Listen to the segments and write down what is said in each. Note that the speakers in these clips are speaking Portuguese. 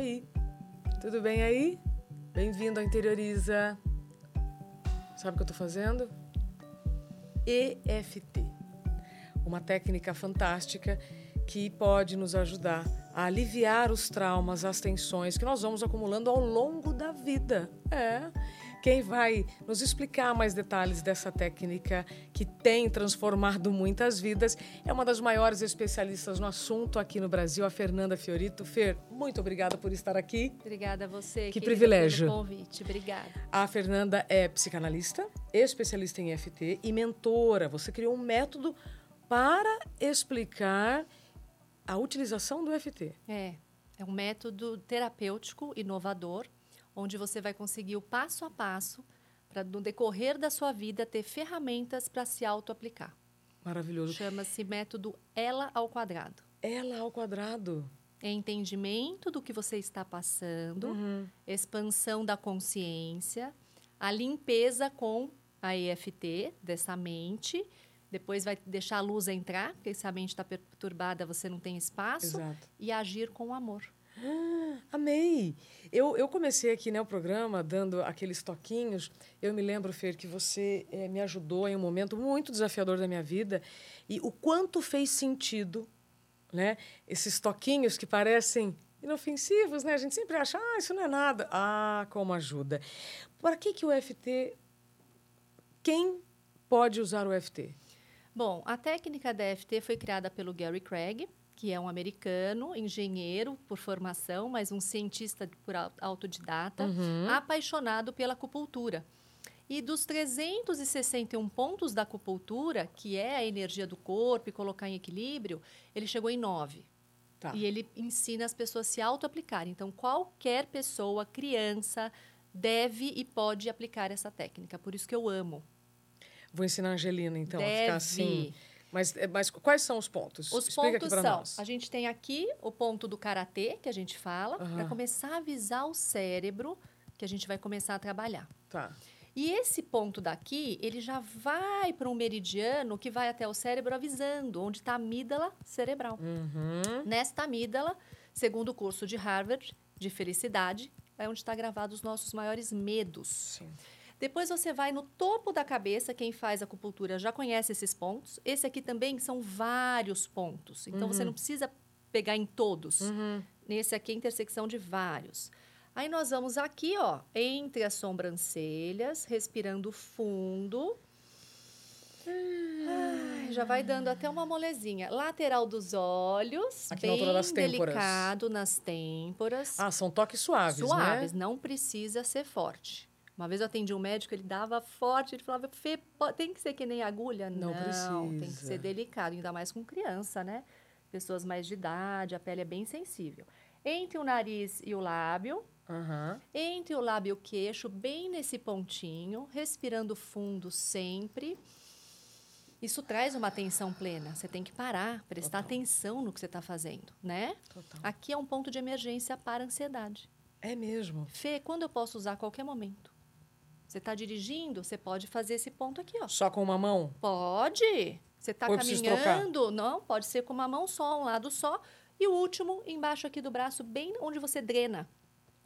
Oi, tudo bem aí? Bem-vindo ao Interioriza. Sabe o que eu estou fazendo? EFT. Uma técnica fantástica que pode nos ajudar a aliviar os traumas, as tensões que nós vamos acumulando ao longo da vida. É. Quem vai nos explicar mais detalhes dessa técnica que tem transformado muitas vidas é uma das maiores especialistas no assunto aqui no Brasil, a Fernanda Fiorito. Fer, muito obrigada por estar aqui. Obrigada a você. Que privilégio. Pelo convite. Obrigada. A Fernanda é psicanalista, especialista em EFT e mentora. Você criou um método para explicar a utilização do EFT. É, é um método terapêutico inovador, onde você vai conseguir o passo a passo para, no decorrer da sua vida, ter ferramentas para se auto-aplicar. Maravilhoso. Chama-se método Ela ao quadrado. Ela ao quadrado. É entendimento do que você está passando, Uhum. expansão da consciência, a limpeza com a EFT dessa mente. Depois vai deixar a luz entrar, porque se a mente está perturbada, você não tem espaço. Exato. E agir com amor. Amei! Eu, eu comecei aqui né, o programa dando aqueles toquinhos. Eu me lembro, Fer, que você eh, me ajudou em um momento muito desafiador da minha vida e o quanto fez sentido né, esses toquinhos que parecem inofensivos, né? A gente sempre acha, ah, isso não é nada. Ah, como ajuda. Para que, que o FT. Quem pode usar o FT? Bom, a técnica da EFT foi criada pelo Gary Craig, que é um americano, engenheiro por formação, mas um cientista por au- autodidata, apaixonado pela acupuntura. E dos 361 pontos da acupuntura, que é a energia do corpo e colocar em equilíbrio, ele chegou em nove. Tá. E ele ensina as pessoas a se auto-aplicarem. Então, qualquer pessoa, criança, deve e pode aplicar essa técnica. Por isso que eu amo. Vou ensinar a Angelina, então, a Deve. ficar assim. Mas, eh, mas quais são os pontos? Os Explica pontos para são: nós. a gente tem aqui o ponto do karatê, que a gente fala, para Aham. começar a avisar o cérebro que a gente vai começar a trabalhar. Tá. E esse ponto daqui, ele já vai para um meridiano que vai até o cérebro avisando onde está a amígdala cerebral. Uhum. Nesta amígdala, segundo o curso de Harvard de felicidade, é onde está gravado os nossos maiores medos. Sim. Depois você vai no topo da cabeça, quem faz acupuntura já conhece esses pontos. Esse aqui também são vários pontos. Então você não precisa pegar em todos. Uhum. Nesse aqui é a intersecção de vários. Aí nós vamos aqui, ó, entre as sobrancelhas, respirando fundo. Ai, já vai dando até uma molezinha. Lateral dos olhos, Aqui na bem altura das têmporas. delicado nas têmporas. Ah, são toques suaves, Suaves, né? não precisa ser forte. Uma vez eu atendi um médico, ele dava forte, ele falava, Fê, tem que ser que nem agulha? Não tem que precisa. ser delicado, ainda mais com criança, né? Pessoas mais de idade, a pele é bem sensível. Entre o nariz e o lábio, Aham. entre o lábio e o queixo, bem nesse pontinho, respirando fundo sempre. Isso traz uma atenção plena. Você tem que parar, prestar Total. atenção no que você está fazendo, né? Total. Aqui é um ponto de emergência para a ansiedade. É mesmo. Fê, quando eu posso usar a qualquer momento? Você está dirigindo, você pode fazer esse ponto aqui, ó. Só com uma mão? Pode. Você está caminhando, não, pode ser com uma mão só, um lado só. E o último, embaixo aqui do braço, bem onde você drena.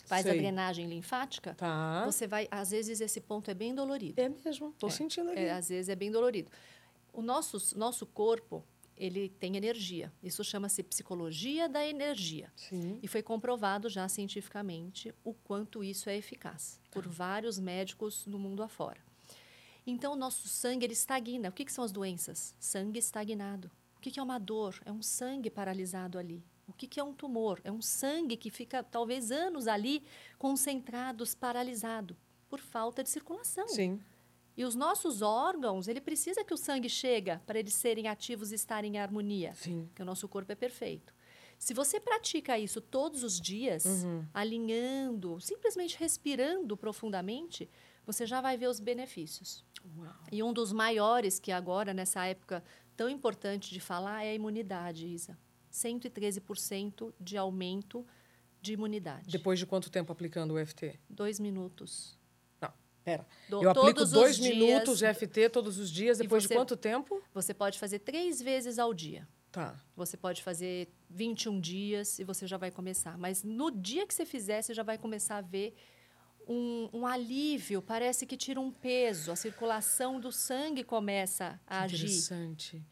Faz a Sei. drenagem linfática. Tá. Você vai, às vezes esse ponto é bem dolorido. É mesmo. Tô É, sentindo aqui. É, às vezes é bem dolorido. O nosso, nosso corpo, ele tem energia. Isso chama-se psicologia da energia. Sim. E foi comprovado já cientificamente o quanto isso é eficaz por vários médicos no mundo afora. Então, o nosso sangue ele estagna. O que, que são as doenças? Sangue estagnado. O que, que é uma dor? É um sangue paralisado ali. O que, que é um tumor? É um sangue que fica talvez anos ali concentrados, paralisado, por falta de circulação. Sim. E os nossos órgãos, ele precisa que o sangue chega para eles serem ativos e estarem em harmonia Sim. porque o nosso corpo é perfeito. Se você pratica isso todos os dias, Uhum. alinhando, simplesmente respirando profundamente, você já vai ver os benefícios. Uau. E um dos maiores que agora, nessa época tão importante de falar, é a imunidade, Isa. 113% de aumento de imunidade. Depois de quanto tempo aplicando o EFT? Dois minutos. Pera. Do- Eu aplico dois dias, minutos de EFT todos os dias. Depois de você- quanto tempo? Você pode fazer três vezes ao dia. Tá. Você pode fazer 21 dias e você já vai começar. Mas no dia que você fizer, você já vai começar a ver um, um alívio. Parece que tira um peso. A circulação do sangue começa a agir. Interessante.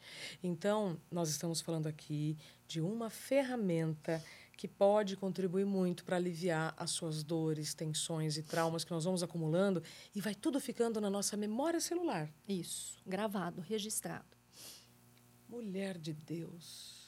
Então, nós estamos falando aqui de uma ferramenta que pode contribuir muito para aliviar as suas dores, tensões e traumas que nós vamos acumulando e vai tudo ficando na nossa memória celular. Isso, gravado, registrado. Mulher de Deus.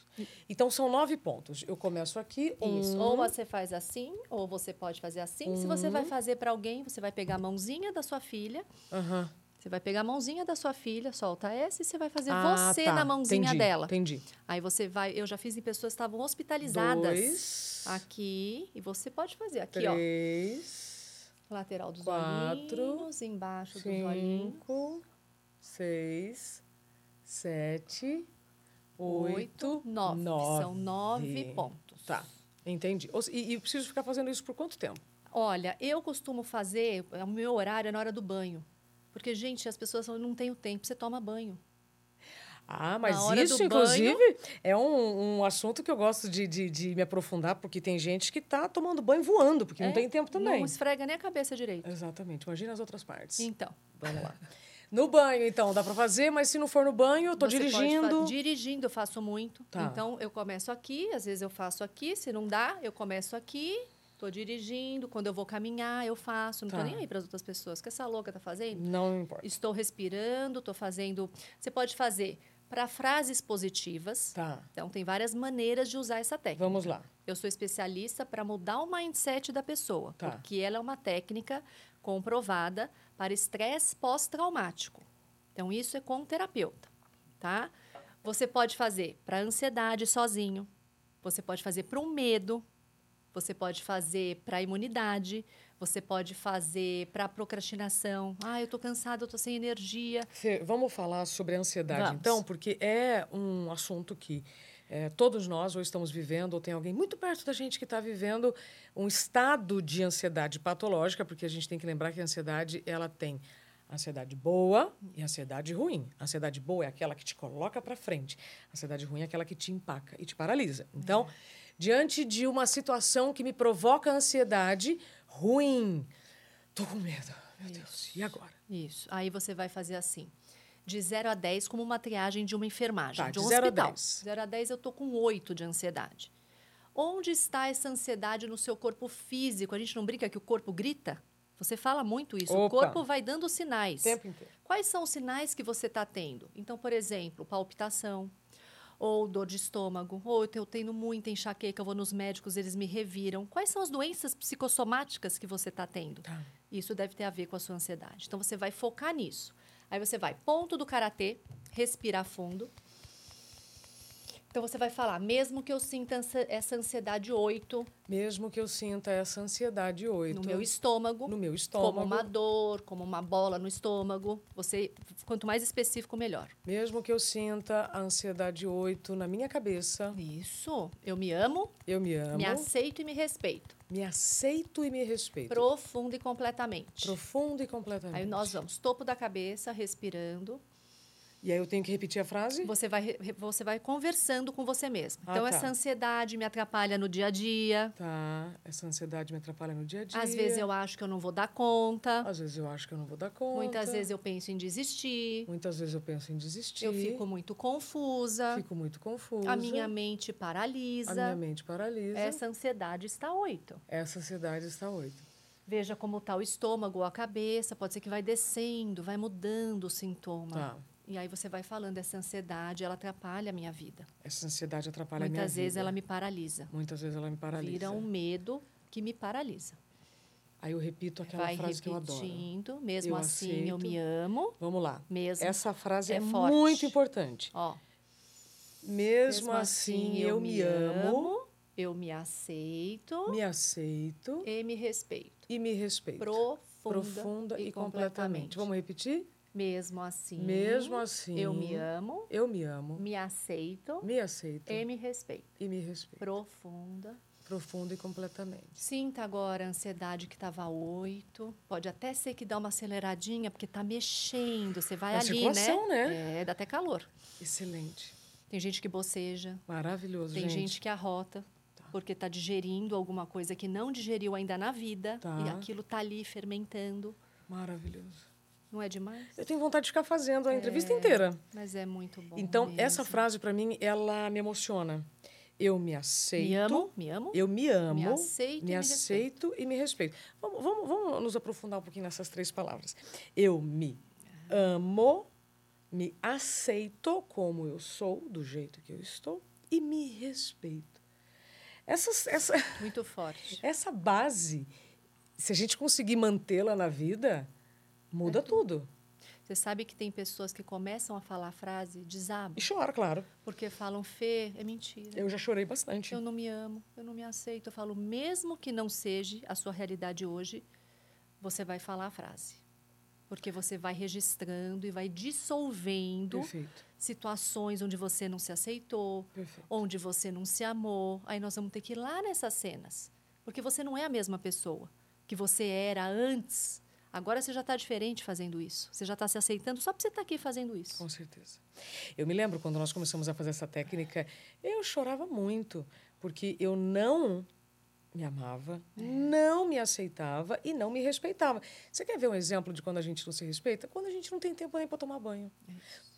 Então são nove pontos. Eu começo aqui. Isso. Um, Ou você faz assim, ou você pode fazer assim. Se você vai fazer para alguém, você vai pegar a mãozinha da sua filha. Aham. Você vai pegar a mãozinha da sua filha, solta essa e você vai fazer Ah, você tá. na mãozinha Entendi, dela. Entendi. Aí você vai, eu já fiz em pessoas que estavam hospitalizadas. Dois. Aqui, e você pode fazer aqui, ó. três. Lateral dos quatro, olhinhos, embaixo dos olhinhos. Cinco. Seis. Sete. Oito. nove. São nove pontos. Tá. Entendi. E, e preciso ficar fazendo isso por quanto tempo? Olha, eu costumo fazer, o meu horário é na hora do banho. Porque, gente, as pessoas falam, não tenho tempo, você toma banho. Ah, mas isso, inclusive, é um, um assunto que eu gosto de, de, de me aprofundar, porque tem gente que está tomando banho voando, porque não É, tem tempo também. Não esfrega nem a cabeça direito. Exatamente. Imagina as outras partes. Então, Vamos lá. No banho, então, dá para fazer, mas se não for no banho, eu tô você dirigindo. Dirigindo eu faço muito. Tá. Então, eu começo aqui, às vezes eu faço aqui. Se não dá, eu começo aqui, tô dirigindo. Quando eu vou caminhar, eu faço. Não Tá. tô nem aí para as outras pessoas. O que essa louca tá fazendo? Não importa. Estou respirando, estou fazendo. Você pode fazer para frases positivas. Tá. Então, tem várias maneiras de usar essa técnica. Vamos lá. Eu sou especialista para mudar o mindset da pessoa, Tá. porque ela é uma técnica comprovada para estresse pós-traumático. Então, isso é com o terapeuta, tá? Você pode fazer para ansiedade sozinho, você pode fazer para um medo, você pode fazer para imunidade, você pode fazer para procrastinação. Ah, eu tô cansada, eu tô sem energia. Fê, vamos falar sobre a ansiedade, Vamos. então, porque é um assunto que é, todos nós ou estamos vivendo, ou tem alguém muito perto da gente que está vivendo um estado de ansiedade patológica, porque a gente tem que lembrar que a ansiedade ela tem ansiedade boa e ansiedade ruim. A ansiedade boa é aquela que te coloca para frente. A ansiedade ruim é aquela que te empaca e te paralisa. Então, diante de uma situação que me provoca ansiedade ruim, tô com medo. Meu Deus, e agora? Isso. Aí você vai fazer assim. De 0 a 10, como uma triagem de uma enfermagem, Tá, de de um zero a hospital. 10. 0 a 10, eu tô com 8 de ansiedade. Onde está essa ansiedade no seu corpo físico? A gente não brinca que o corpo grita? Você fala muito isso. O Opa. corpo vai dando sinais. O tempo inteiro. Quais são os sinais que você está tendo? Então, por exemplo, palpitação, ou dor de estômago, ou eu tenho- muita enxaqueca, eu vou nos médicos, eles me reviram. Quais são as doenças psicossomáticas que você está tendo? Tá. Isso deve ter a ver com a sua ansiedade. Então, você vai focar nisso. Aí você vai, ponto do karatê, respirar fundo. Então, você vai falar, mesmo que eu sinta essa ansiedade 8 Mesmo que eu sinta essa ansiedade 8 no meu estômago, no meu como estômago, uma dor, como uma bola no estômago, você, quanto mais específico, melhor. mesmo que eu sinta a ansiedade 8 na minha cabeça, Isso. Eu me amo, eu me amo, me aceito e me respeito. me aceito e me respeito. Profundo e completamente. Profundo e completamente. Aí nós vamos, topo da cabeça, respirando. E aí eu tenho que repetir a frase? Você vai, você vai conversando com você mesmo. Ah, Então, tá. essa ansiedade me atrapalha no dia a dia. Tá, essa ansiedade me atrapalha no dia a dia. Às vezes eu acho que eu não vou dar conta. Às vezes eu acho que eu não vou dar conta. Muitas vezes eu penso em desistir. Muitas vezes eu penso em desistir. Eu fico muito confusa. Fico muito confusa. A minha mente paralisa. A minha mente paralisa. Essa ansiedade está oito. Essa ansiedade está 8. Veja como está o estômago ou a cabeça. Pode ser que vai descendo, vai mudando o sintoma. Tá. E aí você vai falando, essa ansiedade, ela atrapalha a minha vida. Essa ansiedade atrapalha a minha Muitas vezes vida. ela me paralisa. Muitas vezes ela me paralisa. Vira um medo que me paralisa. Aí eu repito aquela vai frase que eu adoro. repetindo, mesmo Eu assim eu aceito. me amo. Vamos lá. Mesmo. Essa frase É é, forte. muito importante. Ó, Mesmo, assim, eu me amo, eu me aceito me aceito e me respeito. e me respeito. Profunda, Profunda e, completamente. Vamos repetir? Mesmo assim, Mesmo assim, eu me amo, eu me amo, me aceito me aceito e me respeito. e me respeito. Profunda. Profunda e completamente. Sinta agora a ansiedade que estava 8. Pode até ser que dá uma aceleradinha, porque está mexendo. Você vai ali, circulação, né? É, dá até calor. Excelente. Tem gente que boceja. Maravilhoso, Tem gente. gente que arrota. Porque está digerindo alguma coisa que não digeriu ainda na vida. Tá. E aquilo está ali fermentando. Maravilhoso. Não é demais? Eu tenho vontade de ficar fazendo a entrevista inteira. Mas é muito bom. Então, mesmo. essa frase, para mim, ela me emociona. Eu me aceito. Me amo, me amo. Eu me amo. Me aceito e me me aceito e me respeito. Vamos, vamos, vamos nos aprofundar um pouquinho nessas três palavras. Eu me amo, me aceito como eu sou, do jeito que eu estou, e me respeito. Essas, essa, Muito forte. essa base, se a gente conseguir mantê-la na vida, muda tudo. Você sabe que tem pessoas que começam a falar a frase, desabam, E chora, claro. porque falam, Fê, é mentira. Eu já chorei bastante. Eu não me amo, eu não me aceito. Eu falo, mesmo que não seja a sua realidade hoje, você vai falar a frase. Porque você vai registrando e vai dissolvendo Perfeito, situações onde você não se aceitou, perfeito. onde você não se amou. Aí nós vamos ter que ir lá nessas cenas. Porque você não é a mesma pessoa que você era antes. Agora você já está diferente fazendo isso. Você já está se aceitando só porque você está aqui fazendo isso. Com certeza. Eu me lembro quando nós começamos a fazer essa técnica, eu chorava muito, porque eu não me amava, não me aceitava e não me respeitava. Você quer ver um exemplo de quando a gente não se respeita? Quando a gente não tem tempo nem para tomar banho.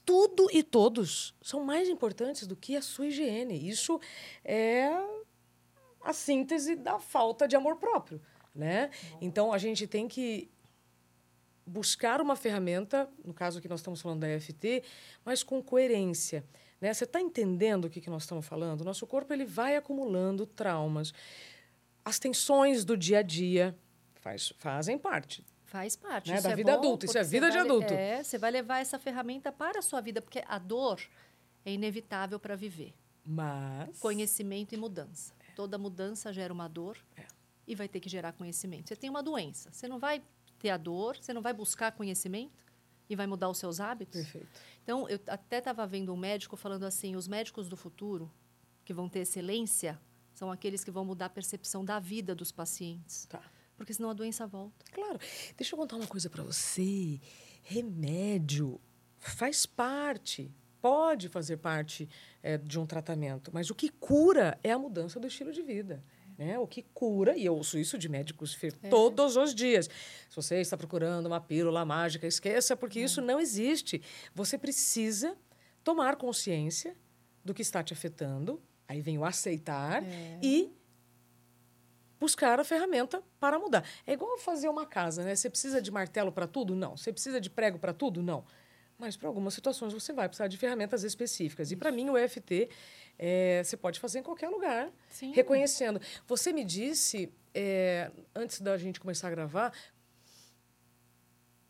Tudo e todos são mais importantes do que a sua higiene. Isso é a síntese da falta de amor próprio, né? Então a gente tem que buscar uma ferramenta, no caso que nós estamos falando da EFT, mas com coerência. Né? Você está entendendo o que, que nós estamos falando? Nosso corpo ele vai acumulando traumas. As tensões do dia a dia faz, fazem parte. Faz parte. Né, da é vida bom, adulta, isso é vida de adulto. É, você vai levar essa ferramenta para a sua vida, porque a dor é inevitável para viver. Mas. Conhecimento e mudança. Toda mudança gera uma dor É. e vai ter que gerar conhecimento. Você tem uma doença, você não vai ter a dor, você não vai buscar conhecimento e vai mudar os seus hábitos. Perfeito. Então, eu até estava vendo um médico falando assim: os médicos do futuro, que vão ter excelência, são aqueles que vão mudar a percepção da vida dos pacientes. Tá. Porque senão a doença volta. Claro. Deixa eu contar uma coisa para você. Remédio faz parte, pode fazer parte é, de um tratamento, mas o que cura é a mudança do estilo de vida. Né? O que cura, e eu ouço isso de médicos Fê, todos os dias. Se você está procurando uma pílula mágica, esqueça, porque isso não existe. Você precisa tomar consciência do que está te afetando, aí vem o aceitar e buscar a ferramenta para mudar. É igual fazer uma casa, né? Você precisa de martelo para tudo? Não. Você precisa de prego para tudo? Não. Mas para algumas situações você vai precisar de ferramentas específicas. E para mim o EFT é, você pode fazer em qualquer lugar, Sim. reconhecendo. Você me disse é, antes da gente começar a gravar,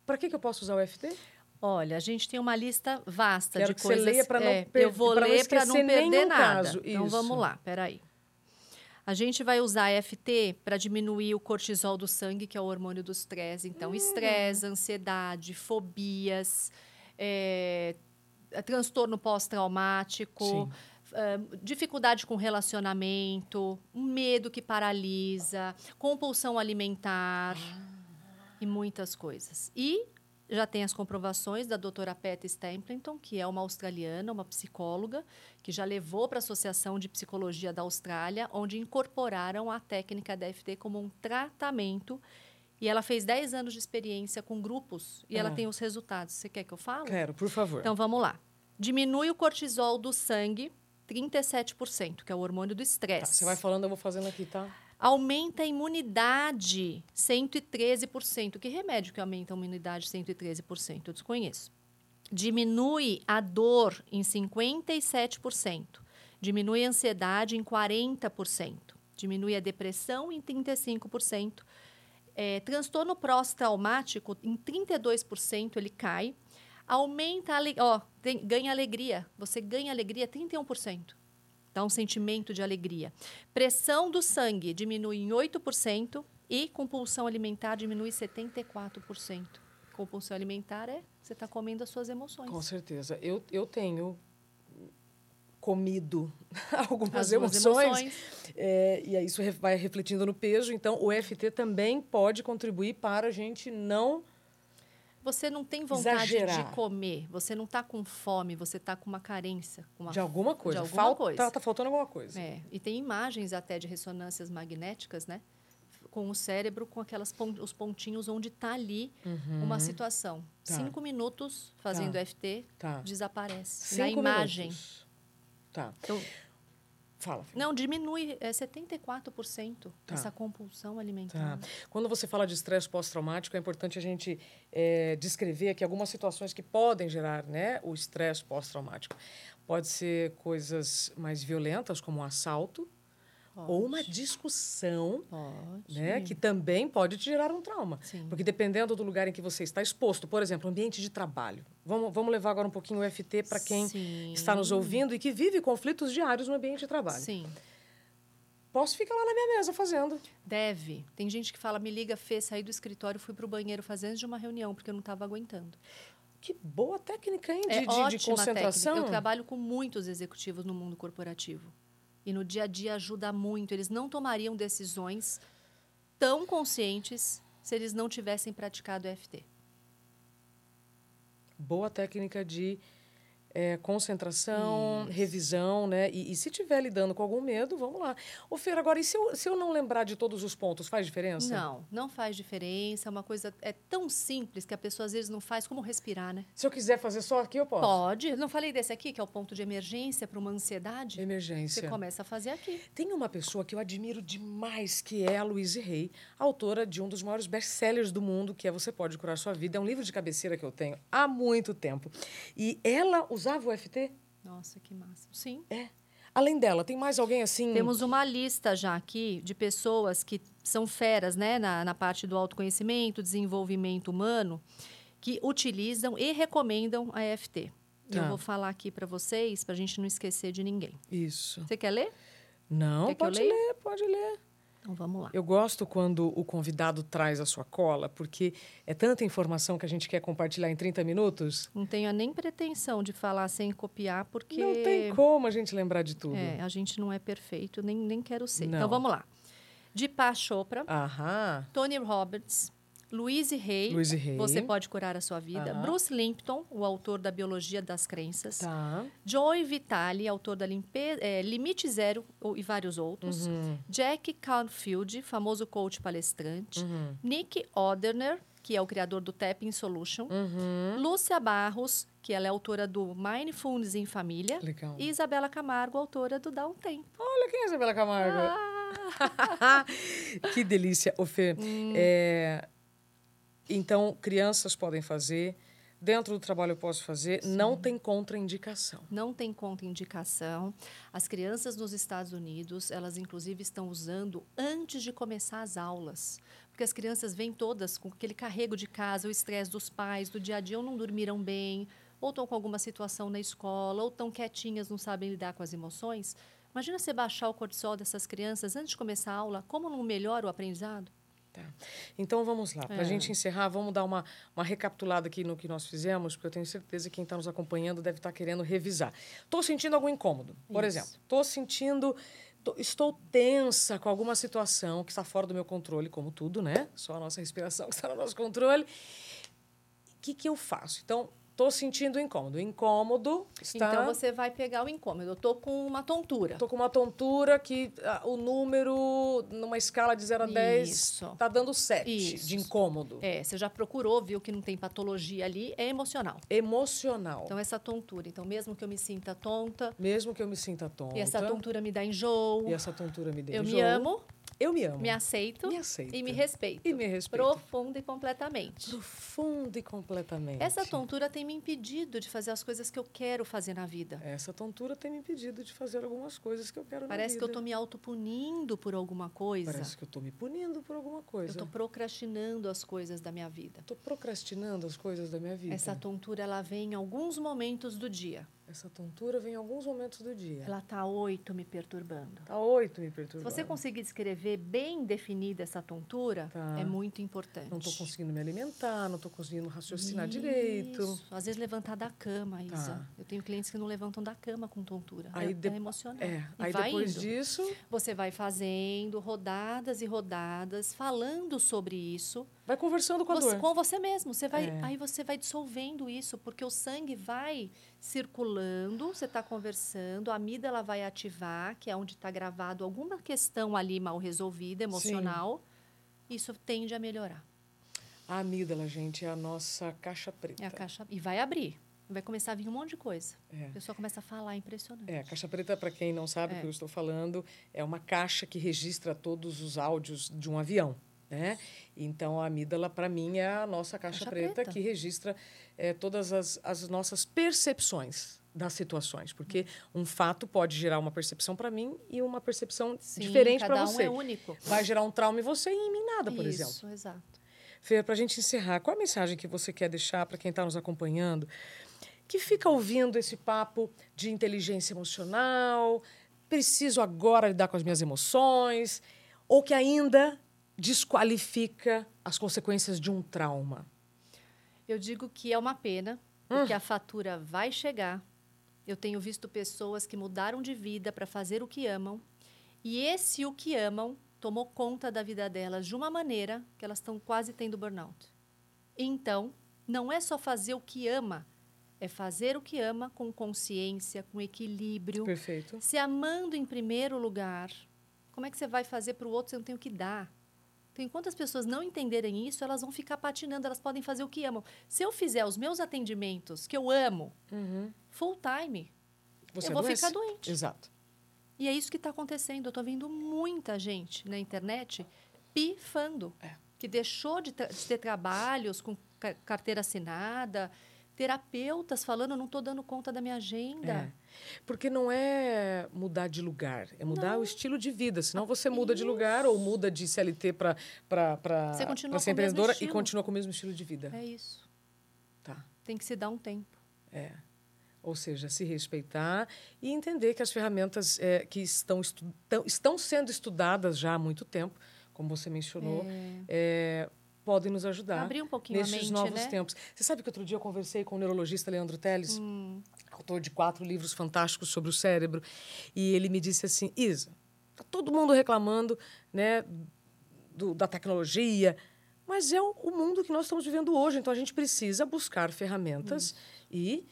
para que, que eu posso usar o EFT? Olha, a gente tem uma lista vasta Quero de que você coisas. leia pra não é, per- eu vou pra ler para não perder nada. caso. Então Isso. vamos lá, peraí. A gente vai usar EFT para diminuir o cortisol do sangue, que é o hormônio do estresse. Então, estresse, ansiedade, fobias, é, é, transtorno pós-traumático, é, dificuldade com relacionamento, medo que paralisa, compulsão alimentar e muitas coisas. E já tem as comprovações da doutora Pat Stapleton, que é uma australiana, uma psicóloga, que já levou para a Associação de Psicologia da Austrália, onde incorporaram a técnica da FT como um tratamento. E ela fez 10 anos de experiência com grupos e ela Ah. tem os resultados. Você quer que eu fale? Quero, por favor. Então vamos lá. Diminui o cortisol do sangue 37%, que é o hormônio do Tá, estresse. você vai falando, eu vou fazendo aqui, tá? Aumenta a imunidade 113%. Que remédio que aumenta a imunidade 113%? Eu desconheço. Diminui a dor em 57%. Diminui a ansiedade em 40%. Diminui a depressão em 35%. É, transtorno pós-traumático, em 32% ele cai. Aumenta a ganha alegria. Você ganha alegria 31%. Dá um sentimento de alegria. Pressão do sangue diminui em 8% e compulsão alimentar diminui 74%. Compulsão alimentar é você está comendo as suas emoções. Com certeza. Eu, eu tenho comido algumas emoções, emoções. é, e aí isso vai refletindo no peso. Então, o EFT também pode contribuir para a gente não você não tem vontade Exagerar. de comer, você não está com fome, você está com uma carência. Com uma De alguma coisa. alguma Falta, coisa. Tá, tá faltando alguma coisa. É, e tem imagens até de ressonâncias magnéticas, né? Com o cérebro, com aquelas pon- os pontinhos onde está ali uma situação. Uhum. Tá. Cinco minutos fazendo Tá. FT, Tá. desaparece. Na Cinco imagem. minutos. Tá. Então, Fala. Fê. não, diminui é, 74% Tá. essa compulsão alimentar. Tá. Quando você fala de estresse pós-traumático, é importante a gente é, descrever aqui algumas situações que podem gerar né, o estresse pós-traumático. Pode ser coisas mais violentas, como um assalto, ou uma discussão, Pode. né, que também pode te gerar um trauma. Sim. Porque dependendo do lugar em que você está exposto, por exemplo, ambiente de trabalho. Vamos, vamos levar agora um pouquinho o FT para quem Sim. está nos ouvindo e que vive conflitos diários no ambiente de trabalho. Sim. Posso ficar lá na minha mesa fazendo. Deve. Tem gente que fala, me liga, Fê, saí do escritório, fui para o banheiro fazer antes de uma reunião, porque eu não estava aguentando. Que boa técnica, hein? De, é de- de concentração. técnica. Eu trabalho com muitos executivos no mundo corporativo. E no dia a dia ajuda muito. Eles não tomariam decisões tão conscientes se eles não tivessem praticado EFT. Boa técnica de é, concentração, Isso. revisão, né? E, e se estiver lidando com algum medo, vamos lá. Ô, Fer, agora, e se eu, se eu não lembrar de todos os pontos, faz diferença? Não, não faz diferença. É uma coisa é tão simples que a pessoa às vezes não faz como respirar, né? Se eu quiser fazer só aqui, eu posso. Pode. Não falei desse aqui, que é o ponto de emergência para uma ansiedade? Emergência. Você começa a fazer aqui. Tem uma pessoa que eu admiro demais, que é a Louise Hay, autora de um dos maiores best-sellers do mundo, que é Você Pode Curar Sua Vida. É um livro de cabeceira que eu tenho há muito tempo. E ela usava o FT? Nossa, que máximo. Sim. É. Além dela, tem mais alguém assim? Temos uma lista já aqui de pessoas que são feras né, na, na parte do autoconhecimento, desenvolvimento humano, que utilizam e recomendam a EFT. Tá. Eu vou falar aqui para vocês, para a gente não esquecer de ninguém. Isso. Você quer ler? Não, Quer pode ler, pode ler. Então vamos lá. Eu gosto quando o convidado traz a sua cola, porque é tanta informação que a gente quer compartilhar em 30 minutos. Não tenho nem pretensão de falar sem copiar, porque Não tem como a gente lembrar de tudo. é, a gente não é perfeito, nem, nem quero ser. Não. Então vamos lá. Deepak Chopra, Aham. Tony Roberts, Louise Hay, Louise Hay. Você Pode Curar a Sua Vida. Bruce Limpton, o autor da Biologia das Crenças, Tá. Joey Vitale, autor da Limpe- eh, Limite Zero e vários outros, Uhum. Jack Canfield, famoso coach palestrante, Uhum. Nick Oderner, que é o criador do Tapping Solution, Uhum. Lúcia Barros, que ela é autora do Mindfulness em Família, Legal. e Isabela Camargo, autora do Dá um Tempo. Olha quem é Isabela Camargo. Ah, que delícia, Fê. Hum. É, Então, crianças podem fazer. Dentro do trabalho eu posso fazer. Não tem contraindicação. não tem contraindicação. As crianças nos Estados Unidos, elas inclusive estão usando antes de começar as aulas. Porque as crianças vêm todas com aquele carrego de casa, o estresse dos pais, do dia a dia, ou não dormiram bem, ou estão com alguma situação na escola, ou estão quietinhas, não sabem lidar com as emoções. Imagina você baixar o cortisol dessas crianças antes de começar a aula, como não melhora o aprendizado? Tá. Então vamos lá. Para a É. gente encerrar, vamos dar uma, uma recapitulada aqui no que nós fizemos, porque eu tenho certeza que quem está nos acompanhando deve estar querendo revisar. Estou sentindo algum incômodo, por Isso. exemplo. Estou sentindo. estou tensa com alguma situação que está fora do meu controle, como tudo, né? Só a nossa respiração que está no nosso controle. O que, que eu faço? Então, estou sentindo incômodo. Incômodo está. Então você vai pegar o incômodo. Eu estou com uma tontura. Estou com uma tontura que ah, o número, numa escala de 0 a 10, Isso. está dando 7 Isso. de incômodo. É, você já procurou, viu que não tem patologia ali, é emocional. Emocional. Então, essa tontura. Então, mesmo que eu me sinta tonta, Mesmo que eu me sinta tonta. e essa tontura me dá enjoo, e essa tontura me dê eu me enjoo, amo, Eu me amo. me aceito, Me aceito. e me respeito. E me respeito. Profunda e completamente. Profundo e completamente. Essa tontura tem me impedido de fazer as coisas que eu quero fazer na vida. Essa tontura tem me impedido de fazer algumas coisas que eu quero Parece na que eu vida. estou me autopunindo por alguma coisa. Parece que eu estou me punindo por alguma Eu coisa. estou procrastinando as coisas da minha vida. Estou procrastinando as coisas da minha vida. Essa tontura, ela vem em alguns momentos do dia. Essa tontura vem em alguns momentos do dia. Ela está oito me perturbando. Tá oito me Se perturbando. você conseguir descrever bem definida essa tontura, Tá. é muito importante. Não estou conseguindo me alimentar, não estou conseguindo raciocinar direito. Isso. Às vezes levantar da cama, Isa. Tá. Eu tenho clientes que não levantam da cama com tontura. Aí é, de- é emocional. É, aí depois indo. disso, Você vai fazendo rodadas e rodadas, falando sobre isso, Vai conversando com a você, dor. com você mesmo. Você vai, É. Aí você vai dissolvendo isso, porque o sangue vai circulando, você está conversando, a amígdala vai ativar, que é onde está gravado alguma questão ali mal resolvida, emocional. Isso tende a melhorar. A amígdala, gente, é a nossa caixa preta. É a caixa. E vai abrir. Vai começar a vir um monte de coisa. É. A pessoa começa a falar, impressionante. É, a caixa preta, para quem não sabe o É. que eu estou falando, é uma caixa que registra todos os áudios de um avião. Né? Então, a amígdala, para mim, é a nossa caixa, Caixa preta, preta. que registra é, todas as, as nossas percepções das situações. Porque um fato pode gerar uma percepção para mim e uma percepção Sim, diferente cada para um você. é único. Vai gerar um trauma em você e em mim nada, por Isso, exemplo. exato. Fer, para a gente encerrar, qual a mensagem que você quer deixar para quem está nos acompanhando, que fica ouvindo esse papo de inteligência emocional, preciso agora lidar com as minhas emoções, ou que ainda desqualifica as consequências de um trauma? Eu digo que é uma pena, porque a fatura vai chegar. Eu tenho visto pessoas que mudaram de vida para fazer o que amam, e esse o que amam tomou conta da vida delas de uma maneira que elas estão quase tendo burnout. Então, não é só fazer o que ama, é fazer o que ama com consciência, com equilíbrio, Perfeito. se amando em primeiro lugar. Como é que você vai fazer para o outro se não tem o que dar? Então, enquanto as pessoas não entenderem isso, elas vão ficar patinando, elas podem fazer o que amam. Se eu fizer os meus atendimentos, que eu amo, Uhum. full time, Você eu vou adoece. ficar doente. Exato. E é isso que está acontecendo. Eu estou vendo muita gente na internet pifando, É. que deixou de, de ter trabalhos com ca- carteira assinada, terapeutas falando, eu não estou dando conta da minha agenda. É. Porque não é mudar de lugar, é mudar Não. o estilo de vida. Senão você muda de lugar ou muda de CLT para ser empreendedora e continua com o mesmo estilo de vida. É isso. Tá. Tem que se dar um tempo. É. Ou seja, se respeitar e entender que as ferramentas é, que estão, estu- tão- estão sendo estudadas já há muito tempo, como você mencionou, é, podem nos ajudar Abrir um pouquinho a nesses mente, novos né? tempos. Você sabe que outro dia eu conversei com o neurologista Leandro Teles, Hum. autor de quatro livros fantásticos sobre o cérebro, e ele me disse assim, Isa, tá todo mundo reclamando né, do- da tecnologia, mas é o, o mundo que nós estamos vivendo hoje, então a gente precisa buscar ferramentas e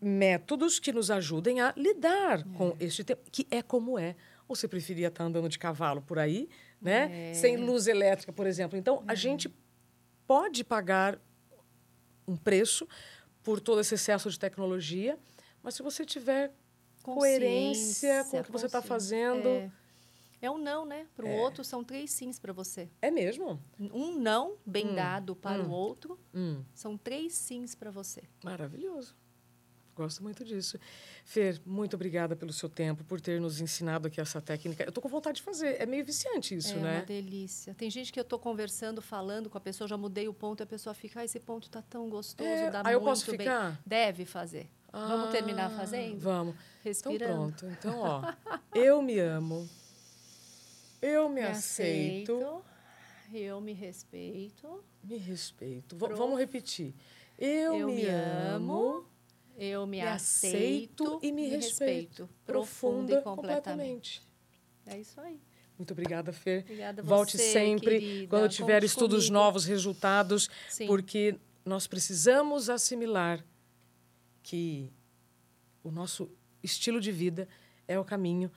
métodos que nos ajudem a lidar com este tempo, que é como é. Ou você preferia estar andando de cavalo por aí, né? É. Sem luz elétrica, por exemplo. Então, a gente pode pagar um preço por todo esse excesso de tecnologia, mas se você tiver coerência com o que você está fazendo. É. É um não, né? Para o outro, são três sims para você. É, mesmo? Um não bem dado para o outro, Hum, são três sims para você. maravilhoso. Gosto muito disso. Fer, muito obrigada pelo seu tempo, por ter nos ensinado aqui essa técnica. Eu estou com vontade de fazer. É meio viciante isso, é né? uma delícia. Tem gente que eu estou conversando, falando com a pessoa, já mudei o ponto, e a pessoa fica, ah, esse ponto tá tão gostoso, É, dá aí eu muito posso bem. ficar? Deve fazer. Vamos terminar Ah, fazendo? Vamos. Então Respirando. pronto. Então, ó, eu me amo. Eu me, aceito, Eu me respeito. me respeito. V- Pronto. vamos repetir. Eu, Eu me, me amo, amo, Eu me, me aceito e me respeito. Profunda e completamente. completamente. É isso aí. Muito obrigada, Fer. Obrigada Volte você, sempre querida. quando tiver Conte estudos comigo. novos, resultados, Sim. porque nós precisamos assimilar que o nosso estilo de vida é o caminho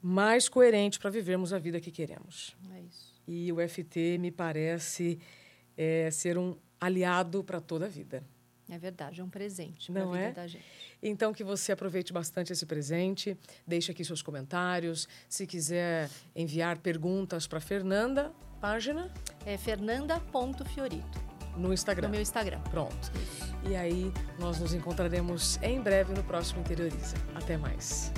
mais coerente para vivermos a vida que queremos. É isso. E o FT me parece é, ser um aliado para toda a vida. É verdade, é um presente Não vida é? da gente. Então, que você aproveite bastante esse presente, deixe aqui seus comentários. Se quiser enviar perguntas para Fernanda, página É fernanda.fiorito, no Instagram. no meu Instagram. Pronto. E aí, nós nos encontraremos em breve no próximo Interioriza. Até mais.